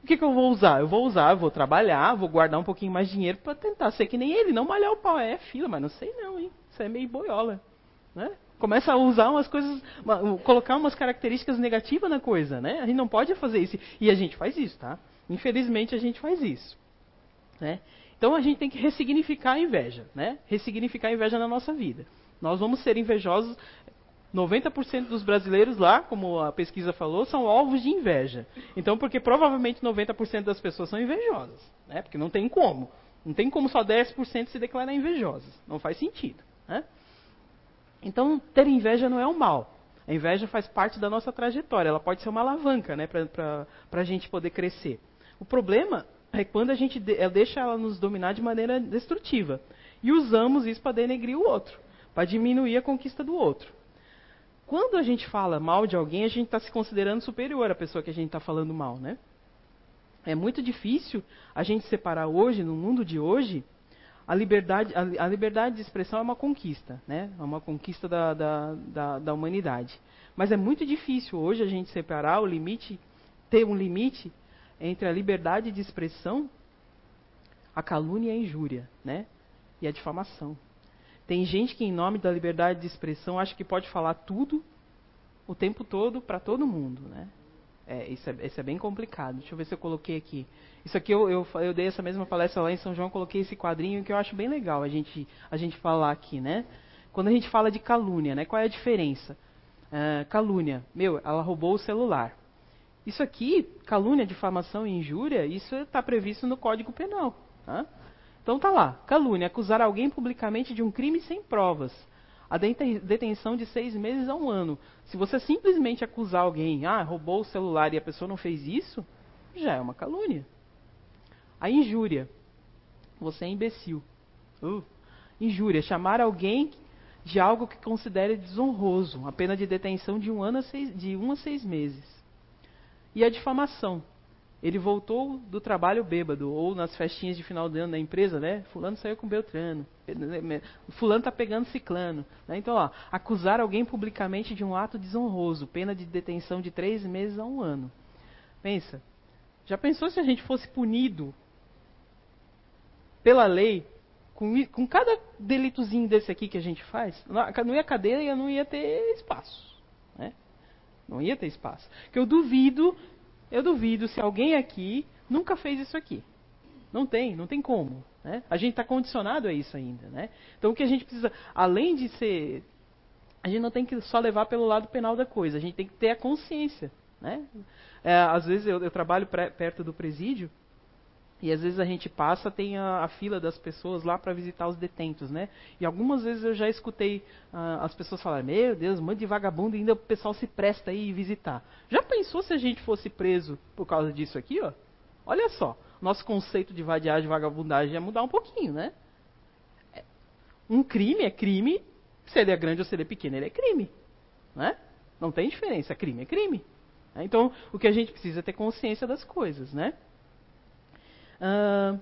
[SPEAKER 2] O que, que eu vou usar? Eu vou usar, eu vou trabalhar, vou guardar um pouquinho mais de dinheiro para tentar ser que nem ele, não malhar o pau. É fila, mas não sei não, hein? Isso é meio boiola. Né? Começa a usar umas coisas, colocar umas características negativas na coisa, né? A gente não pode fazer isso. E a gente faz isso, tá? Infelizmente a gente faz isso. Né? Então a gente tem que ressignificar a inveja, né? Ressignificar a inveja na nossa vida. Nós vamos ser invejosos 90% dos brasileiros lá, como a pesquisa falou, são alvos de inveja. Então, porque provavelmente 90% das pessoas são invejosas, né? Porque não tem como. Não tem como só 10% se declarar invejosas. Não faz sentido, né? Então, ter inveja não é um mal. A inveja faz parte da nossa trajetória. Ela pode ser uma alavanca, né, para a gente poder crescer. O problema é quando a gente de, deixa ela nos dominar de maneira destrutiva. E usamos isso para denegrir o outro, para diminuir a conquista do outro. Quando a gente fala mal de alguém, a gente está se considerando superior à pessoa que a gente está falando mal, né? É muito difícil a gente separar hoje, no mundo de hoje, a liberdade, a, a liberdade de expressão é uma conquista, né? É uma conquista da, da, da, da humanidade. Mas é muito difícil hoje a gente separar o limite, ter um limite entre a liberdade de expressão, a calúnia e a injúria, né? E a difamação. Tem gente que, em nome da liberdade de expressão, acha que pode falar tudo o tempo todo para todo mundo, né? É, isso, é, isso é bem complicado. Deixa eu ver se eu coloquei aqui. Isso aqui eu, eu, eu, dei essa mesma palestra lá em São João, coloquei esse quadrinho que eu acho bem legal a gente, a gente falar aqui, né? Quando a gente fala de calúnia, né? Qual é a diferença? Uh, calúnia, meu, ela roubou o celular. Isso aqui, calúnia, difamação e injúria, isso está previsto no Código Penal. Tá? Então tá lá, calúnia, acusar alguém publicamente de um crime sem provas. A detenção de seis meses a um ano. Se você simplesmente acusar alguém, ah, roubou o celular e a pessoa não fez isso, já é uma calúnia. A injúria. Você é imbecil. Uh. Injúria, chamar alguém de algo que considere desonroso, a pena de detenção de um, ano a seis, de um a seis meses. E a difamação, ele voltou do trabalho bêbado, ou nas festinhas de final de ano da empresa, né? Fulano saiu com Beltrano, fulano está pegando ciclano. Né? Então, ó, acusar alguém publicamente de um ato desonroso, pena de detenção de três meses a um ano. Pensa, já pensou se a gente fosse punido pela lei com, com cada delitozinho desse aqui que a gente faz? Não ia cadeia não ia ter espaço. Não ia ter espaço. Que eu duvido eu duvido se alguém aqui nunca fez isso aqui. Não tem, não tem como. Né? A gente está condicionado a isso ainda. Né? Então o que a gente precisa, além de ser. A gente não tem que só levar pelo lado penal da coisa, a gente tem que ter a consciência. Né? É, às vezes eu, eu trabalho pré, perto do presídio e às vezes a gente passa, tem a, a fila das pessoas lá para visitar os detentos, né? E algumas vezes eu já escutei uh, as pessoas falarem, meu Deus, um monte de vagabundo, ainda o pessoal se presta aí visitar. Já pensou se a gente fosse preso por causa disso aqui, ó? Olha só, nosso conceito de vadiagem e vagabundagem ia mudar um pouquinho, né? Um crime é crime, se ele é grande ou se ele é pequeno, ele é crime. Né? Não tem diferença, crime é crime. Então, o que a gente precisa é ter consciência das coisas, né? Uh,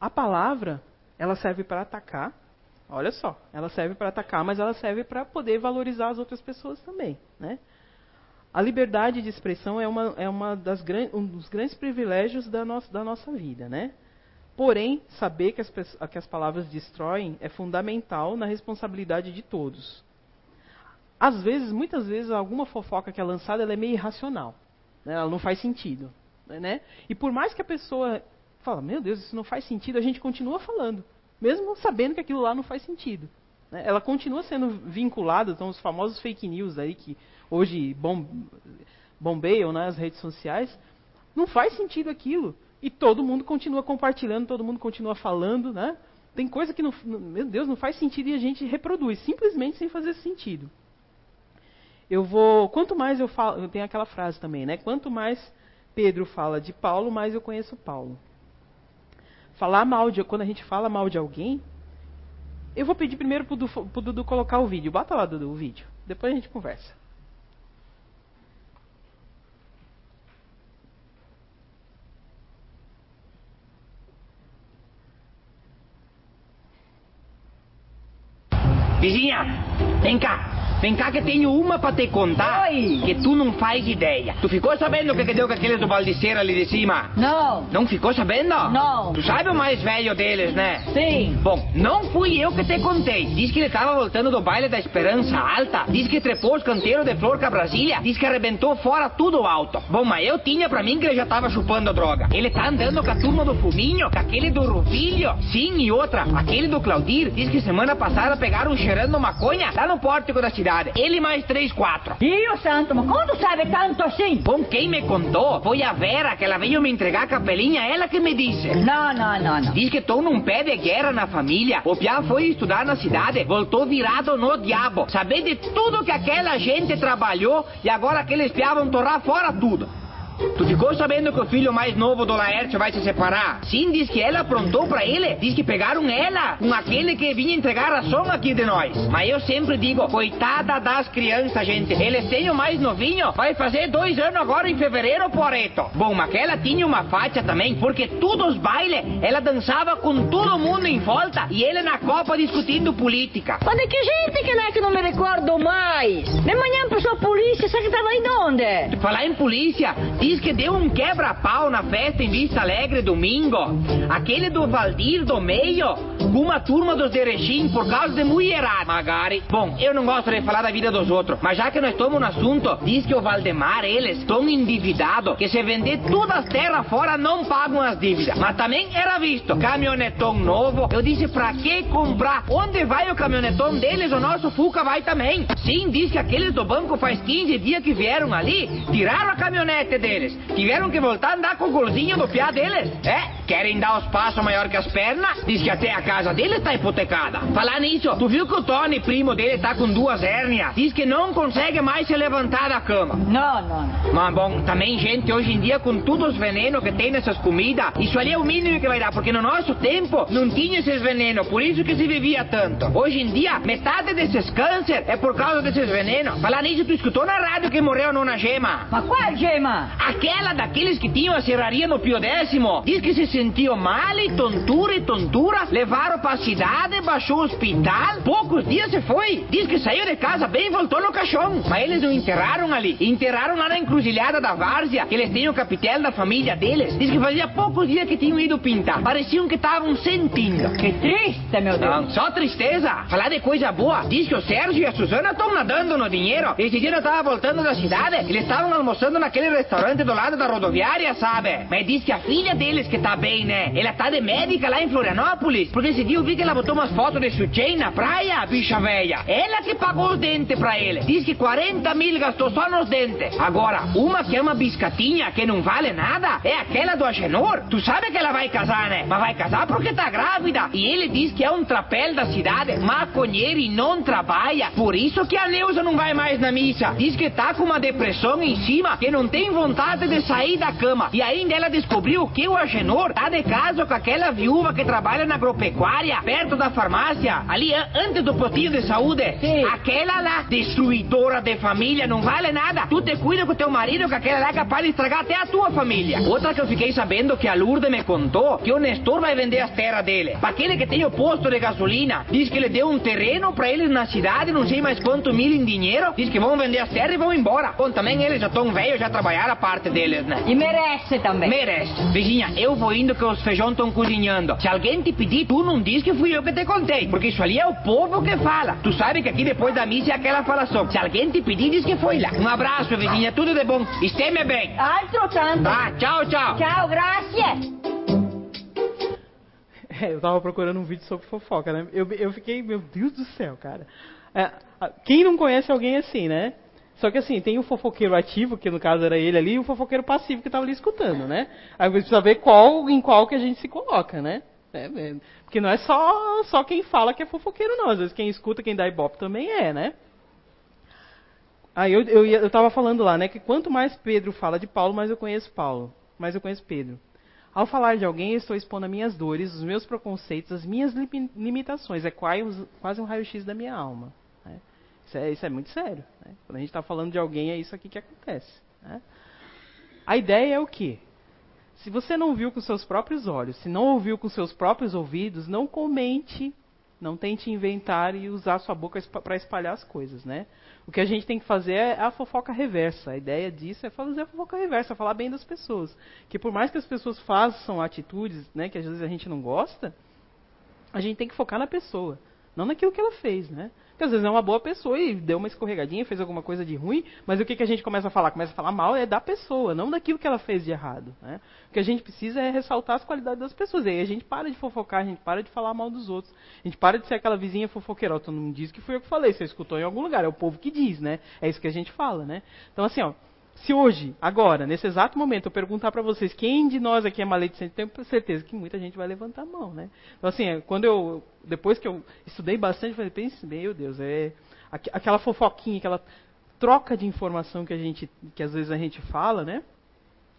[SPEAKER 2] a palavra, ela serve para atacar. Olha só, ela serve para atacar, mas ela serve para poder valorizar as outras pessoas também, né? A liberdade de expressão é, uma, é uma das um dos grandes privilégios da nossa, da nossa vida, né? Porém, saber que as, que as palavras destroem é fundamental na responsabilidade de todos. Às vezes, muitas vezes, alguma fofoca que é lançada é meio irracional. Né? Ela não faz sentido. Né? E por mais que a pessoa fala, meu Deus, isso não faz sentido, a gente continua falando, mesmo sabendo que aquilo lá não faz sentido. Né? Ela continua sendo vinculada, então os famosos fake news aí que hoje bom, bombeiam nas né, redes sociais, não faz sentido aquilo. E todo mundo continua compartilhando, todo mundo continua falando, né? Tem coisa que, não, meu Deus, não faz sentido e a gente reproduz, simplesmente sem fazer sentido. Eu vou, quanto mais eu falo, tenho aquela frase também, né? Quanto mais Pedro fala de Paulo, mais eu conheço Paulo. Falar mal de, quando a gente fala mal de alguém, eu vou pedir primeiro pro Dudu, pro Dudu colocar o vídeo. Bota lá, Dudu, o vídeo. Depois a gente conversa.
[SPEAKER 3] Vizinha, vem cá. Vem cá que tenho uma pra te contar.
[SPEAKER 4] Oi.
[SPEAKER 3] Que tu não faz ideia. Tu ficou sabendo o que, que deu com aqueles do baldiceiro ali de cima?
[SPEAKER 4] Não.
[SPEAKER 3] Não ficou sabendo?
[SPEAKER 4] Não.
[SPEAKER 3] Tu sabe o mais velho deles, né?
[SPEAKER 4] Sim.
[SPEAKER 3] Bom, não fui eu que te contei. Diz que ele tava voltando do baile da Esperança Alta. Diz que trepou os canteiros de flor com a Brasília. Diz que arrebentou fora tudo alto. Bom, mas eu tinha pra mim que ele já tava chupando droga. Ele tá andando com a turma do Fuminho, com aquele do Ruvilho. Sim, e outra, aquele do Claudir. Diz que semana passada pegaram cheirando maconha lá no pórtico da cidade. Ele mais três, quatro.
[SPEAKER 4] Dio santo, mas como sabe tanto assim?
[SPEAKER 3] Bom, quem me contou foi a Vera, que ela veio me entregar a capelinha, ela que me disse.
[SPEAKER 4] Não, não, não, não.
[SPEAKER 3] Diz que tô num pé de guerra na família. O Piá foi estudar na cidade, voltou virado no diabo. Saber de tudo que aquela gente trabalhou e agora aqueles Piá vão torrar fora tudo. Tu ficou sabendo que o filho mais novo do Laerte vai se separar? Sim, diz que ela aprontou pra ele. Diz que pegaram ela com aquele que vinha entregar a som aqui de nós. Mas eu sempre digo, coitada das crianças, gente. Eles têm o mais novinho, vai fazer dois anos agora em fevereiro, Poreto. Bom, mas ela tinha uma faixa também, porque todos os bailes, ela dançava com todo mundo em volta e ele na copa discutindo política.
[SPEAKER 4] Mas de que gente que é que não me recordo mais? De manhã passou a polícia, sabe que tava indo onde?
[SPEAKER 3] Falar em polícia, diz que deu um quebra-pau na festa em Vista Alegre domingo. Aquele do Valdir do meio, com uma turma dos Erechim por causa de mulherada, Magari. Bom, eu não gosto de falar da vida dos outros, mas já que nós estamos no assunto, diz que o Valdemar, eles, tão endividados que se vender todas as terras fora não pagam as dívidas. Mas também era visto, caminhonetão novo. Eu disse, pra que comprar? Onde vai o caminhonetão deles? O nosso Fuca vai também. Sim, diz que aqueles do banco faz 15 dias que vieram ali, tiraram a caminhonete deles. Tiveram que voltar a andar com o golzinho do piá deles. É, querem dar os passos maior que as pernas? Diz que até a casa dele tá hipotecada. Falar nisso, tu viu que o Tony, primo dele, tá com duas hérnias? Diz que não consegue mais se levantar da cama.
[SPEAKER 4] Não, não, não.
[SPEAKER 3] Mas bom, também, gente, hoje em dia, com todos os venenos que tem nessas comidas, isso ali é o mínimo que vai dar, porque no nosso tempo não tinha esses venenos, por isso que se vivia tanto. Hoje em dia, metade desses câncer é por causa desses venenos. Falar nisso, tu escutou na rádio que morreu a nona gema?
[SPEAKER 4] Mas qual gema?
[SPEAKER 3] Aquela daqueles que tinham a serraria no Pio Décimo. Diz que se sentiu mal e tontura e tontura. Levaram pra cidade, baixou o hospital. Poucos dias se foi. Diz que saiu de casa bem e voltou no caixão. Mas eles não enterraram ali. Enterraram lá na encruzilhada da várzea, que eles têm o capitel da família deles. Diz que fazia poucos dias que tinham ido pintar. Pareciam que estavam sentindo.
[SPEAKER 4] Que triste, meu Deus.
[SPEAKER 3] Não, só tristeza. Falar de coisa boa. Diz que o Sérgio e a Suzana estão nadando no dinheiro. Esse dia eu tava voltando da cidade. Eles estavam almoçando naquele restaurante do lado da rodoviária, sabe? Mas diz que a filha deles que tá bem, né? Ela tá de médica lá em Florianópolis. Porque esse dia eu vi que ela botou umas fotos de sutiã na praia, bicha velha. Ela que pagou os dentes pra ele. Diz que 40 mil gastou só nos dentes. Agora, uma que é uma biscatinha que não vale nada é aquela do Agenor. Tu sabe que ela vai casar, né? Mas vai casar porque tá grávida. E ele diz que é um trapéu da cidade, maconheiro e não trabalha. Por isso que a Neuza não vai mais na missa. Diz que tá com uma depressão em cima, que não tem vontade de sair da cama. E ainda ela descobriu que o Agenor tá de caso com aquela viúva que trabalha na agropecuária, perto da farmácia, ali an- antes do potinho de saúde.
[SPEAKER 4] Sim.
[SPEAKER 3] Aquela lá, destruidora de família, não vale nada. Tu te cuida com teu marido, que aquela lá é capaz de estragar até a tua família. Outra que eu fiquei sabendo que a Lourdes me contou, que o Nestor vai vender as terras dele. Pra aquele que tem o posto de gasolina, diz que ele deu um terreno pra eles na cidade, não sei mais quanto mil em dinheiro, diz que vão vender as terras e vão embora. Bom, também eles já estão velhos, já trabalharam a parte deles, né?
[SPEAKER 4] E merece também.
[SPEAKER 3] Merece. Virginia, eu vou indo que os feijão estão cozinhando. Se alguém te pedir, tu não diz que fui eu que te contei. Porque isso ali é o povo que fala. Tu sabe que aqui depois da missa é aquela falação. Se alguém te pedir, diz que foi lá. Um abraço, Virginia. Tudo de bom. Esteme bem.
[SPEAKER 4] Altro tanto.
[SPEAKER 3] Tá, tchau, tchau.
[SPEAKER 4] Tchau, gracias.
[SPEAKER 2] É, eu tava procurando um vídeo sobre fofoca, né? Eu, eu fiquei, meu Deus do céu, cara. É, quem não conhece alguém assim, né? Só que assim, tem o fofoqueiro ativo, que no caso era ele ali, e o fofoqueiro passivo que tava ali escutando, né? Aí você precisa ver qual, em qual que a gente se coloca, né? É, é, porque não é só, só quem fala que é fofoqueiro, não. Às vezes quem escuta, quem dá ibope também é, né? Aí eu, eu, eu tava falando lá, né, que quanto mais Pedro fala de Paulo, mais eu conheço Paulo, mais eu conheço Pedro. Ao falar de alguém, estou expondo as minhas dores, os meus preconceitos, as minhas limi- limitações. É quase um raio-x da minha alma. Isso, é, isso é muito sério. né? Quando a gente está falando de alguém, é isso aqui que acontece. né? A ideia é o quê? Se você não viu com seus próprios olhos, se não ouviu com seus próprios ouvidos, não comente Não tente inventar e usar sua boca para espalhar as coisas, né? O que a gente tem que fazer é a fofoca reversa. A ideia disso é fazer a fofoca reversa, falar bem das pessoas. Que por mais que as pessoas façam atitudes, né, que às vezes a gente não gosta, a gente tem que focar na pessoa, não naquilo que ela fez, né? Porque às vezes é uma boa pessoa e deu uma escorregadinha, fez alguma coisa de ruim, mas o que, que a gente começa a falar? Começa a falar mal é da pessoa, não daquilo que ela fez de errado. Né? O que a gente precisa é ressaltar as qualidades das pessoas. E aí a gente para de fofocar, a gente para de falar mal dos outros. A gente para de ser aquela vizinha fofoqueira. Todo mundo diz que fui eu que falei, você escutou em algum lugar, é o povo que diz, né? É isso que a gente fala, né? Então assim, ó, se hoje, agora, nesse exato momento, eu perguntar para vocês quem de nós aqui é maledicente, tenho certeza que muita gente vai levantar a mão, né? Então, assim, é, quando eu, depois que eu estudei bastante, eu falei, pense, meu Deus, é aquela fofoquinha, aquela troca de informação que a gente, que às vezes a gente fala, né?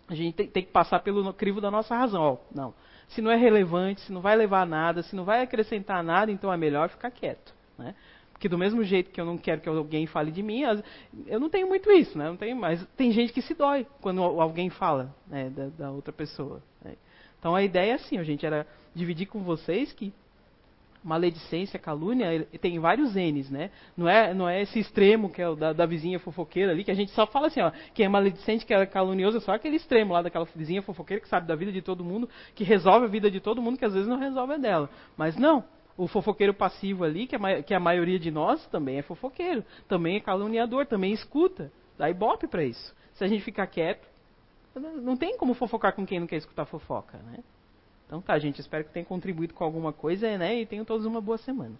[SPEAKER 2] A gente tem, tem que passar pelo crivo da nossa razão. Ó, não, se não é relevante, se não vai levar a nada, se não vai acrescentar nada, então é melhor ficar quieto, né? Porque do mesmo jeito que eu não quero que alguém fale de mim, eu não tenho muito isso, né? Não tenho, mas tem gente que se dói quando alguém fala né, da, da, outra pessoa. Né? Então a ideia é assim, a gente era dividir com vocês que maledicência, calúnia, tem vários N's, né? Não é, não é esse extremo que é o da, da, vizinha fofoqueira ali, que a gente só fala assim, ó, que é maledicente, que é calunioso, é só aquele extremo lá daquela vizinha fofoqueira que sabe da vida de todo mundo, que resolve a vida de todo mundo, que às vezes não resolve a dela. Mas não, o fofoqueiro passivo ali, que a, que a maioria de nós também é fofoqueiro, também é caluniador, também escuta. Dá ibope para isso. Se a gente ficar quieto, não tem como fofocar com quem não quer escutar fofoca, né? Então tá, gente, espero que tenha contribuído com alguma coisa, né? E tenham todos uma boa semana.